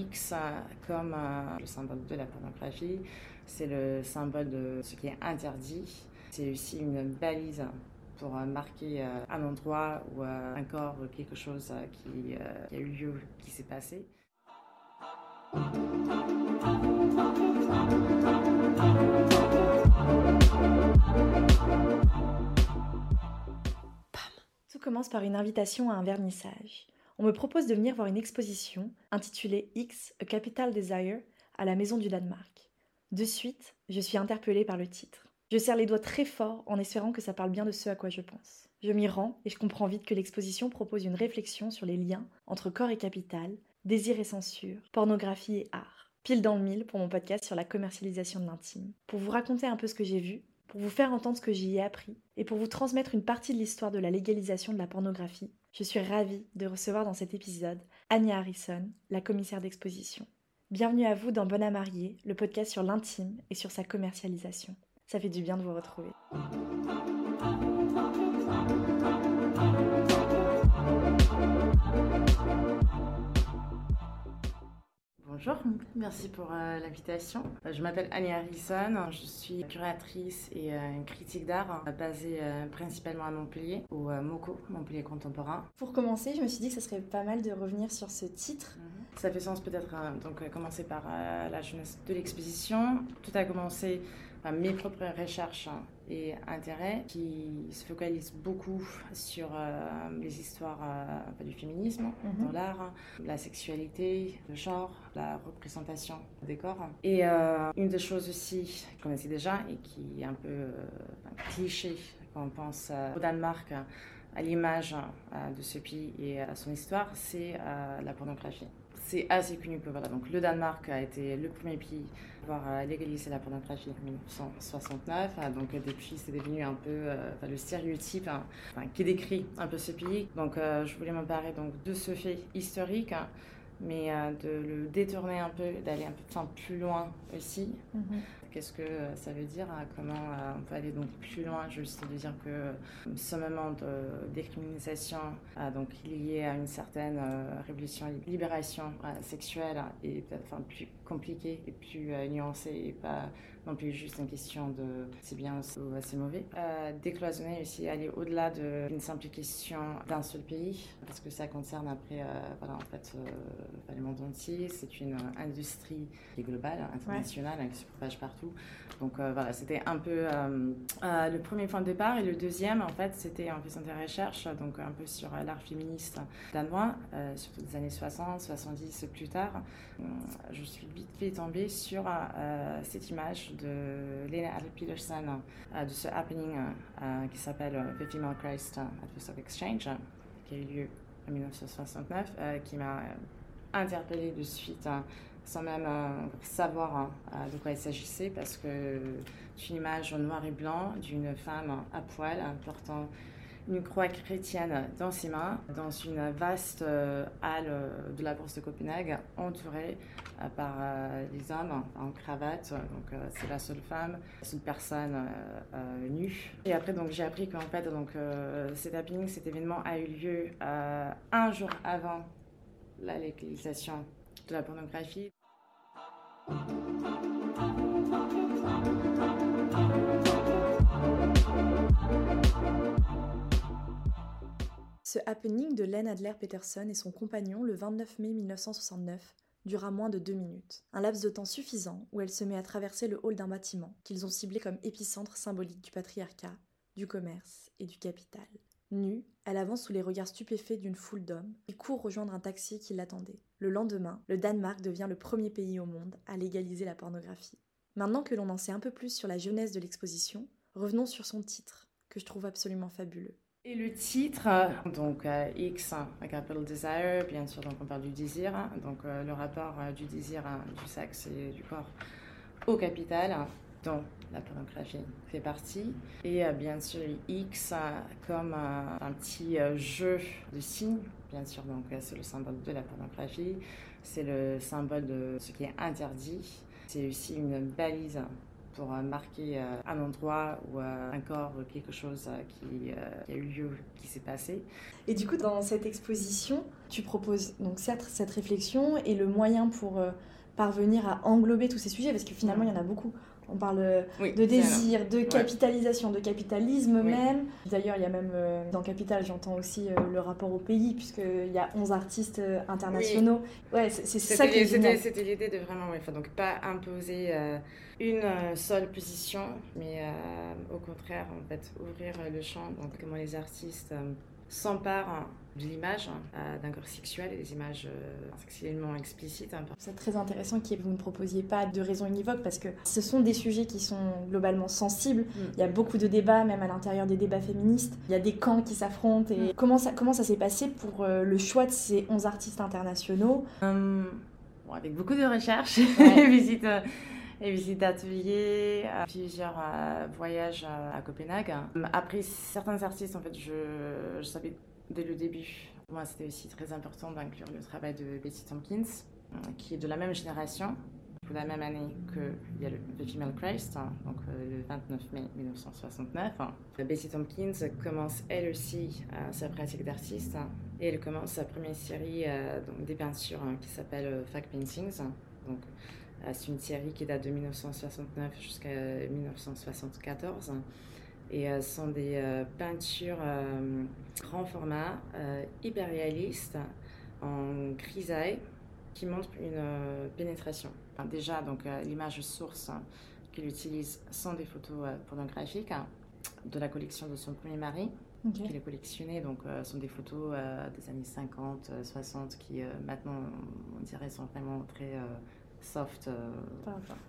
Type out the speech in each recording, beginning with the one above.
X comme le symbole de la pornographie. C'est le symbole de ce qui est interdit. C'est aussi une balise pour marquer un endroit ou un corps, quelque chose qui, qui a eu lieu, qui s'est passé. Tout commence par une invitation à un vernissage. On me propose de venir voir une exposition intitulée X, A Capital Desire à la Maison du Danemark. De suite, je suis interpellée par le titre. Je serre les doigts très fort en espérant que ça parle bien de ce à quoi je pense. Je m'y rends et je comprends vite que l'exposition propose une réflexion sur les liens entre corps et capital, désir et censure, pornographie et art. Pile dans le mille pour mon podcast sur la commercialisation de l'intime. Pour vous raconter un peu ce que j'ai vu, pour vous faire entendre ce que j'y ai appris et pour vous transmettre une partie de l'histoire de la légalisation de la pornographie, je suis ravie de recevoir dans cet épisode Anya Harrison, la commissaire d'exposition. Bienvenue à vous dans Bonne à marier, le podcast sur l'intime et sur sa commercialisation. Ça fait du bien de vous retrouver. Bonjour, merci pour euh, l'invitation. Euh, je m'appelle Annie Harrison, je suis curatrice et euh, critique d'art basée principalement à Montpellier, au MOCO, Montpellier Contemporain. Pour commencer, je me suis dit que ce serait pas mal de revenir sur ce titre. Mhm. Ça fait sens peut-être donc commencer par la jeunesse de l'exposition. Tout a commencé mes propres recherches et intérêts qui se focalisent beaucoup sur euh, les histoires euh, du féminisme mhm. dans l'art, la sexualité, le genre, la représentation des corps. Et euh, une des choses aussi qu'on connaissait déjà et qui est un peu cliché quand on pense au Danemark, à l'image de ce pays et à son histoire, c'est la pornographie c'est assez connu que voilà, donc le Danemark a été le premier pays à avoir euh, légalisé la pornographie en 1969. Ah, donc depuis, c'est devenu un peu euh, le stéréotype hein, qui décrit un peu ce pays. Donc euh, je voulais m'emparer donc de ce fait historique. Hein, mais de le détourner un peu, d'aller un peu plus loin aussi. Mm-hmm. Qu'est-ce que euh, ça veut dire hein, Comment euh, on peut aller donc plus loin Juste de dire que euh, ce moment de décriminalisation donc lié à une certaine révolution, libération sexuelle est peut-être plus compliqué et plus nuancé et pas non plus juste une question de c'est bien ou c'est mauvais. Euh, décloisonner aussi, aller au-delà d'une simple question d'un seul pays, parce que ça concerne après, en fait, le monde entier. C'est une industrie qui est globale, internationale, hein, qui se propage partout. Donc euh, voilà, c'était un peu euh, euh, le premier point de départ. Et le deuxième, en fait, c'était en faisant des recherches, donc un peu sur l'art féministe danois, surtout des années 60, 70 plus tard. je suis vite fait tombée sur cette image de Lena Peterson, de ce happening qui s'appelle The Female Christ at the Stock Exchange, qui a eu lieu en 1969, qui m'a interpellée de suite sans même euh, savoir euh, de quoi il s'agissait, parce que c'est une image en noir et blanc d'une femme à poil portant une croix chrétienne dans ses mains, dans une vaste euh, halle de la bourse de Copenhague, entourée par des hommes en cravate. Donc c'est la seule femme, la seule personne nue. Et après j'ai appris qu'en fait donc cet happening, cet événement a eu lieu un jour avant la légalisation de la pornographie. Ce happening de Len Adler Peterson et son compagnon le 29 mai 1969 dura moins de deux minutes, un laps de temps suffisant où elle se met à traverser le hall d'un bâtiment qu'ils ont ciblé comme épicentre symbolique du patriarcat, du commerce et du capital. Nue, elle avance sous les regards stupéfaits d'une foule d'hommes et court rejoindre un taxi qui l'attendait. Le lendemain, le Danemark devient le premier pays au monde à légaliser la pornographie. Maintenant que l'on en sait un peu plus sur la jeunesse de l'exposition, revenons sur son titre, que je trouve absolument fabuleux. Et le titre, donc euh, X, a capital desire, bien sûr, donc on parle du désir, donc euh, le rapport euh, du désir, du sexe et du corps au capital dont la pornographie fait partie. Et euh, bien sûr, X comme euh, un petit euh, jeu de signes. Bien sûr, donc c'est le symbole de la pornographie. C'est le symbole de ce qui est interdit. C'est aussi une balise pour marquer un endroit ou un corps, quelque chose qui, qui, a eu lieu, qui s'est passé. Et du coup, dans cette exposition, tu proposes donc certes cette réflexion et le moyen pour parvenir à englober tous ces sujets, parce que finalement, il y en a beaucoup. On parle de désir, de capitalisation, de capitalisme même. D'ailleurs, il y a même euh, dans Capital, j'entends aussi euh, le rapport au pays, puisqu'il y a 11 artistes euh, internationaux. Ouais, c'est ça qui C'était l'idée de vraiment, donc pas imposer une seule position, mais au contraire, en fait, ouvrir le champ, donc comment les artistes s'emparent de l'image hein, euh, d'un corps sexuel et des images euh, sexuellement explicites. Hein. C'est très intéressant que vous ne proposiez pas de raison univoque parce que ce sont des sujets qui sont globalement sensibles. Mm. Il y a beaucoup de débats, même à l'intérieur des débats féministes. Il y a des camps qui s'affrontent. Et mm. comment ça, comment ça s'est passé pour euh, le choix de ces 11 artistes internationaux? Hum, Avec beaucoup de recherches et visites et visites d'ateliers, plusieurs voyages à Copenhague. Après, certains artistes, en fait, je, je savais dès le début. Moi, c'était aussi très important d'inclure le travail de Betty Tompkins, euh, qui est de la même génération, de la même année qu'il y a le The Female Christ, hein, donc euh, le 29 mai 1969. Betty Tompkins commence elle aussi euh, sa pratique d'artiste et elle commence sa première série donc, des peintures hein, qui s'appelle Fact Paintings. Donc, c'est une série qui date de 1969 jusqu'à 1974. Et ce sont des peintures grand format, euh, hyper réaliste, en grisaille, qui montre une euh, pénétration. déjà, donc euh, l'image source hein, qu'il utilise sont des photos pornographiques hein, de la collection de son premier mari. qu'il a collectionné, donc sont des photos des années 50, 60 qui maintenant on dirait sont vraiment très soft, euh,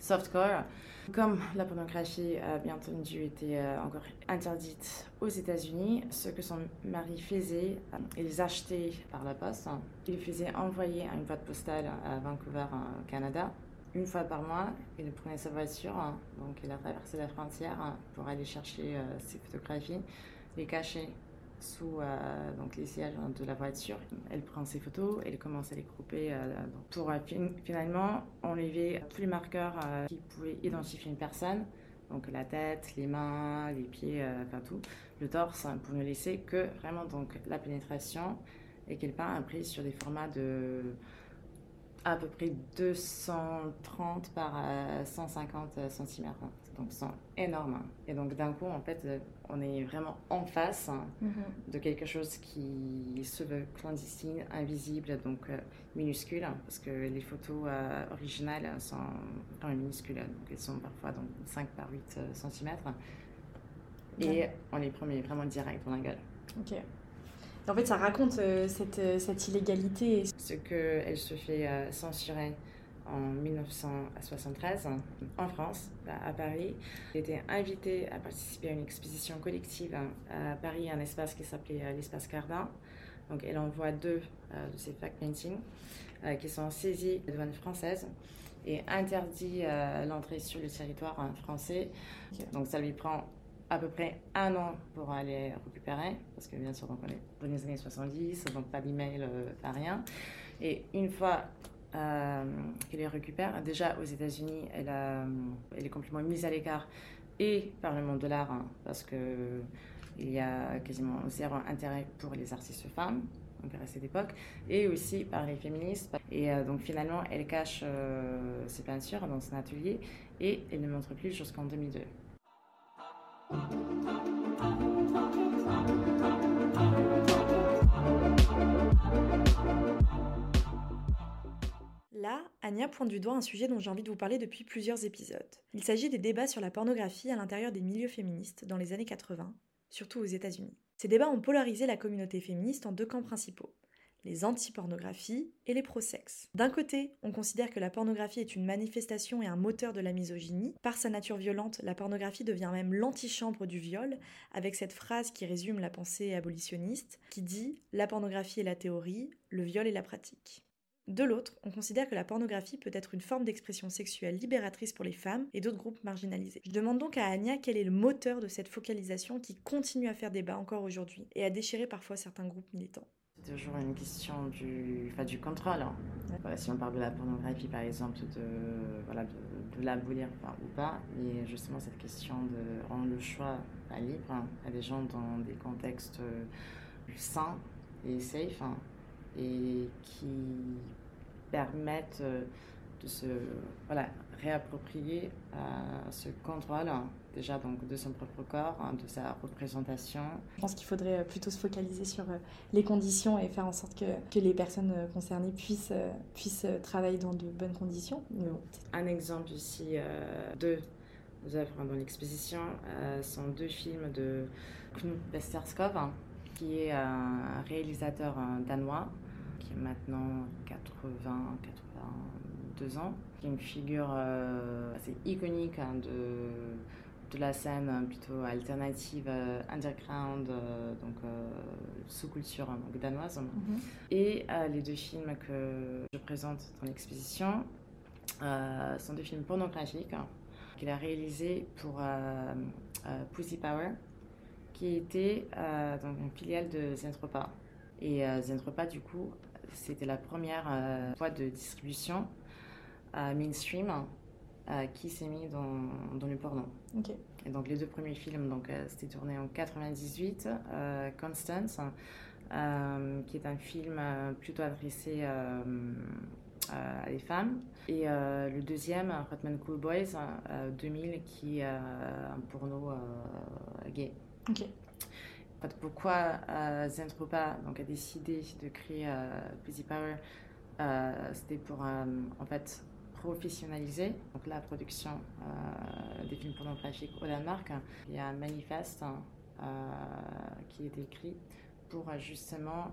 softcore. Comme la pornographie a bien entendu été euh, encore interdite aux États-Unis, ce que son mari faisait, euh, il les achetait par la poste. Il les faisait envoyer à une boîte postale à Vancouver, au Canada. Une fois par mois, il prenait sa voiture, hein, donc il a traversé la frontière hein, pour aller chercher ses photographies, les cacher sous euh, donc les sièges de la voiture. Elle prend ses photos, elle commence à les grouper euh, pour euh, finalement enlever tous les marqueurs qui pouvaient identifier une personne, donc la tête, les mains, les pieds, enfin tout, le torse, hein, pour ne laisser que vraiment donc la pénétration et qu'elle peint après sur des formats de à peu près 230 par 150 cm. Donc, sont énormes. Et donc, d'un coup, en fait, on est vraiment en face mhm. de quelque chose qui se veut clandestine, invisible, donc euh, minuscule, parce que les photos euh, originales sont pas minuscules, donc elles sont parfois donc 5 par 8 cm. Et on les prend vraiment direct dans la gueule. Ok. En fait, ça raconte euh, cette, cette, illégalité. Ce qu'elle se fait censurer en 1973 en France, à Paris. Elle était invitée à participer à une exposition collective à Paris, un espace qui s'appelait euh, l'espace Cardin. Donc elle envoie deux euh, de ses fact paintings euh, qui sont saisis de douane française et interdit l'entrée sur le territoire hein, français. Donc ça lui prend à peu près un an pour aller récupérer, parce que bien sûr, on est dans les années 70, donc pas d'email, pas rien. Et une fois euh, qu'elle les récupère. Déjà aux États-Unis, elle, elle est complètement mise à l'écart et par le monde de l'art, hein, parce que il y a quasiment zéro intérêt pour les artistes femmes à cette époque, et aussi par les féministes. Et euh, donc finalement, elle cache euh, ses peintures dans son atelier et elle ne montre plus jusqu'en 2002. Là, Anya pointe du doigt un sujet dont j'ai envie de vous parler depuis plusieurs épisodes. Il s'agit des débats sur la pornographie à l'intérieur des milieux féministes dans les années 80, surtout aux États-Unis. Ces débats ont polarisé la communauté féministe en deux camps principaux les anti-pornographies et les pro-sexe. D'un côté, on considère que la pornographie est une manifestation et un moteur de la misogynie. Par sa nature violente, la pornographie devient même l'antichambre du viol, avec cette phrase qui résume la pensée abolitionniste, qui dit La pornographie est la théorie, le viol est la pratique. De l'autre, on considère que la pornographie peut être une forme d'expression sexuelle libératrice pour les femmes et d'autres groupes marginalisés. Je demande donc à Anya quel est le moteur de cette focalisation qui continue à faire débat encore aujourd'hui et à déchirer parfois certains groupes militants. toujours une question du, enfin, du contrôle. Hein. si on parle de la pornographie, par exemple, de, voilà, de, l'abolir ou pas, mais justement cette question de rendre le choix à libre hein, à des gens dans des contextes euh, sains et safe hein, et qui permettent euh, de se voilà, réapproprier à ce contrôle déjà donc de son propre corps, hein, de sa représentation. Je pense qu'il faudrait euh, plutôt se focaliser sur euh, les conditions et faire en sorte que, que les personnes euh, concernées puissent, puissent travailler dans de bonnes conditions. Un exemple ici, deux œuvres dans l'exposition sont deux films de Knut Westerskov, hein, qui est un réalisateur danois, qui a maintenant 80, 82 ans, qui est une figure assez iconique hein, de de la scène plutôt alternative, euh, underground, euh, donc euh, sous-culture donc danoise. Mhm. Et les deux films que je présente dans l'exposition sont deux films pornographiques hein, qu'il a réalisés pour Pussy Power, qui était donc une filiale de Zentropa. Et Zentropa, du coup, c'était la première voie de distribution mainstream euh, qui s'est mis dans, dans le porno. Et donc les deux premiers films, donc euh, c'était tourné en 98, euh, Constance, qui est un film plutôt adressé à des femmes, et le deuxième, Hotman Cool Boys, 2000, qui est un porno gay. Pourquoi Zentropa donc, a décidé de créer Pussy Power C'était pour en fait professionnaliser la production euh, des films pornographiques au Danemark. Il y a un manifeste euh, qui est écrit pour justement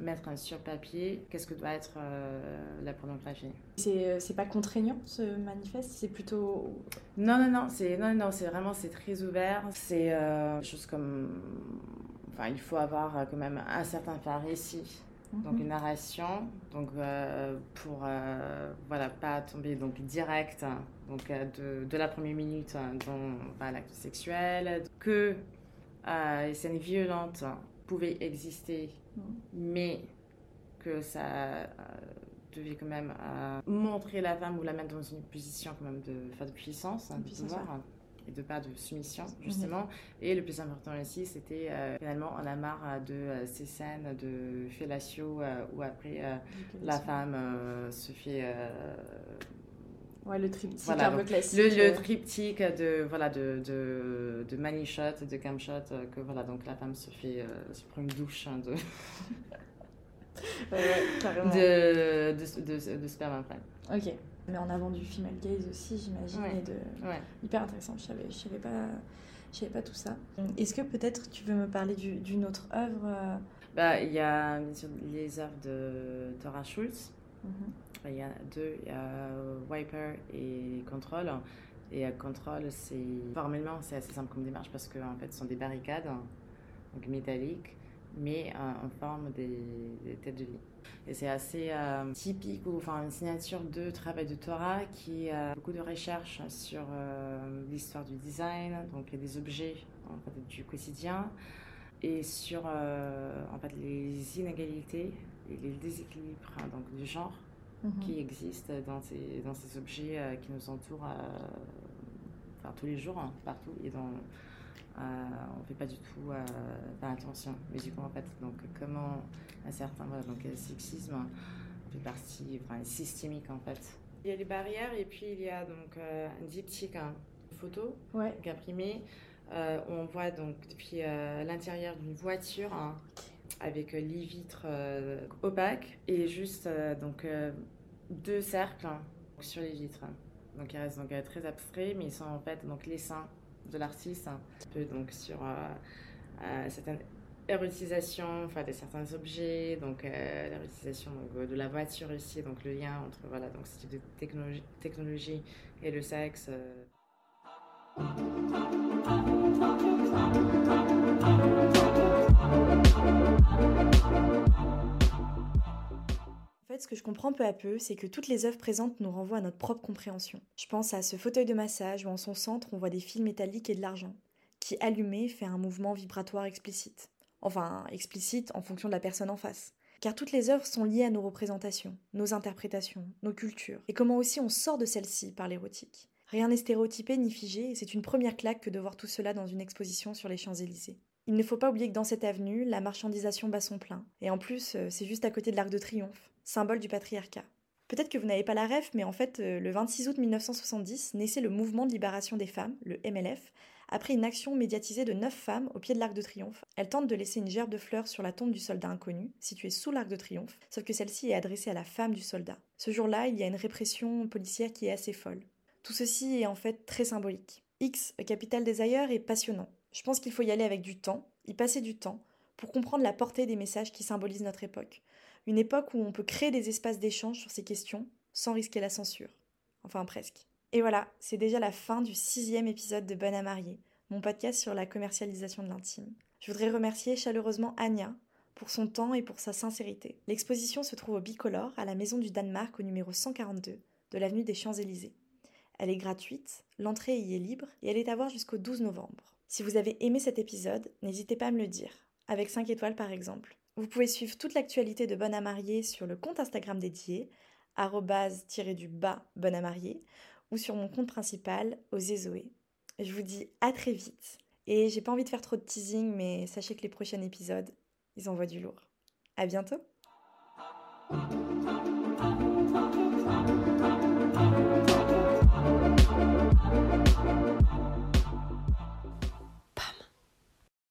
mettre sur papier qu'est-ce que doit être euh, la pornographie? C'est pas contraignant ce manifeste, c'est plutôt non non non c'est non non vraiment c'est très ouvert c'est euh, chose comme enfin il faut avoir quand même un certain ici donc mhm. une narration, donc euh, pour euh, voilà pas tomber donc direct donc euh, de, de, la première minute dans bah, l'acte sexuel, que les scènes violentes pouvaient exister, mhm. mais que ça devait quand même montrer la femme ou la mettre dans une position quand même de, de puissance, hein, de pouvoir et de pas de soumission, mhm. justement. Et le plus important aussi, c'était euh, finalement, on a marre euh, de euh, ces scènes de fellatio où après la femme se fait. Ouais, le triptyque voilà, un peu classique. Le, triptyque de, voilà, de, de, de money shot, de cam shot, que voilà, donc la femme se fait, se prend une douche hein, de, de, de, de, de, sperme après. Ok mais en avant du female gaze aussi, j'imagine, et de... hyper intéressant. Je savais, je savais pas, je savais pas tout ça. Est-ce que peut-être tu veux me parler d'une autre œuvre euh? Bah, il y a les œuvres de Tora Schultz. Mhm. Il y a deux, il y a Wiper et Control. Et Control, c'est formellement c'est assez simple comme démarche parce que en fait, ce sont des barricades donc métalliques, mais euh, en forme des, têtes de lit. Et c'est assez euh, typique, ou enfin une signature de travail de Torah qui a beaucoup de recherches sur euh, l'histoire du design, donc des objets du quotidien, et sur euh, en fait, les inégalités les déséquilibres hein, donc, du genre mhm. qui existent dans ces, dans ces objets qui nous entourent enfin, tous les jours, hein, partout, et dans euh, on ne fait pas du tout euh, attention. Mais du coup, en fait, donc, comment un certain voilà, donc, sexisme fait partie enfin, systémique, en fait. Il y a les barrières et puis il y a donc euh, un diptyque, hein, photo ouais. imprimée. on voit donc depuis l'intérieur d'une voiture hein, avec les vitres opaques et juste donc deux cercles sur les vitres. Donc ils restent donc très abstraits, mais ils sont en fait donc les seins de l'artiste, un peu donc sur euh, euh, certaines érotisation enfin, de certains objets, donc euh, l'érotisation de la voiture ici, donc le lien entre voilà, donc, ce type de technologie, et le sexe. Ce que je comprends peu à peu, c'est que toutes les œuvres présentes nous renvoient à notre propre compréhension. Je pense à ce fauteuil de massage où en son centre on voit des fils métalliques et de l'argent, qui allumé fait un mouvement vibratoire explicite. Enfin, explicite en fonction de la personne en face. car toutes les œuvres sont liées à nos représentations, nos interprétations, nos cultures, et comment aussi on sort de celles-ci par l'érotique. Rien n'est stéréotypé ni figé, et c'est une première claque que de voir tout cela dans une exposition sur les Champs-Élysées. Il ne faut pas oublier que dans cette avenue, la marchandisation bat son plein, et en plus, euh, c'est juste à côté de l'Arc de Triomphe, symbole du patriarcat. Peut-être que vous n'avez pas la ref, mais en fait, euh, le 26 août 1970 naissait le mouvement de libération des femmes, le MLF, après une action médiatisée de neuf femmes au pied de l'Arc de Triomphe. Elles tentent de laisser une gerbe de fleurs sur la tombe du soldat inconnu, située sous l'Arc de Triomphe, sauf que celle-ci est adressée à la femme du soldat. Ce jour-là, il y a une répression policière qui est assez folle. Tout ceci est en fait très symbolique. X, Capital des ailleurs, est passionnant. Je pense qu'il faut y aller avec du temps, y passer du temps, pour comprendre la portée des messages qui symbolisent notre époque. Une époque où on peut créer des espaces d'échange sur ces questions sans risquer la censure. Enfin presque. Et voilà, c'est déjà la fin du sixième épisode de Bonne à marier, mon podcast sur la commercialisation de l'intime. Je voudrais remercier chaleureusement Anya pour son temps et pour sa sincérité. L'exposition se trouve au Bicolore, à la Maison du Danemark, au numéro 142 de l'avenue des Champs-Élysées. Elle est gratuite, l'entrée y est libre et elle est à voir jusqu'au 12 novembre. Si vous avez aimé cet épisode, n'hésitez pas à me le dire, avec 5 étoiles par exemple. Vous pouvez suivre toute l'actualité de Bonne à marier sur le compte Instagram dédié, du bas Bonne à marier, ou sur mon compte principal, Zoé. Je vous dis à très vite. Et j'ai pas envie de faire trop de teasing, mais sachez que les prochains épisodes, ils envoient du lourd. À bientôt!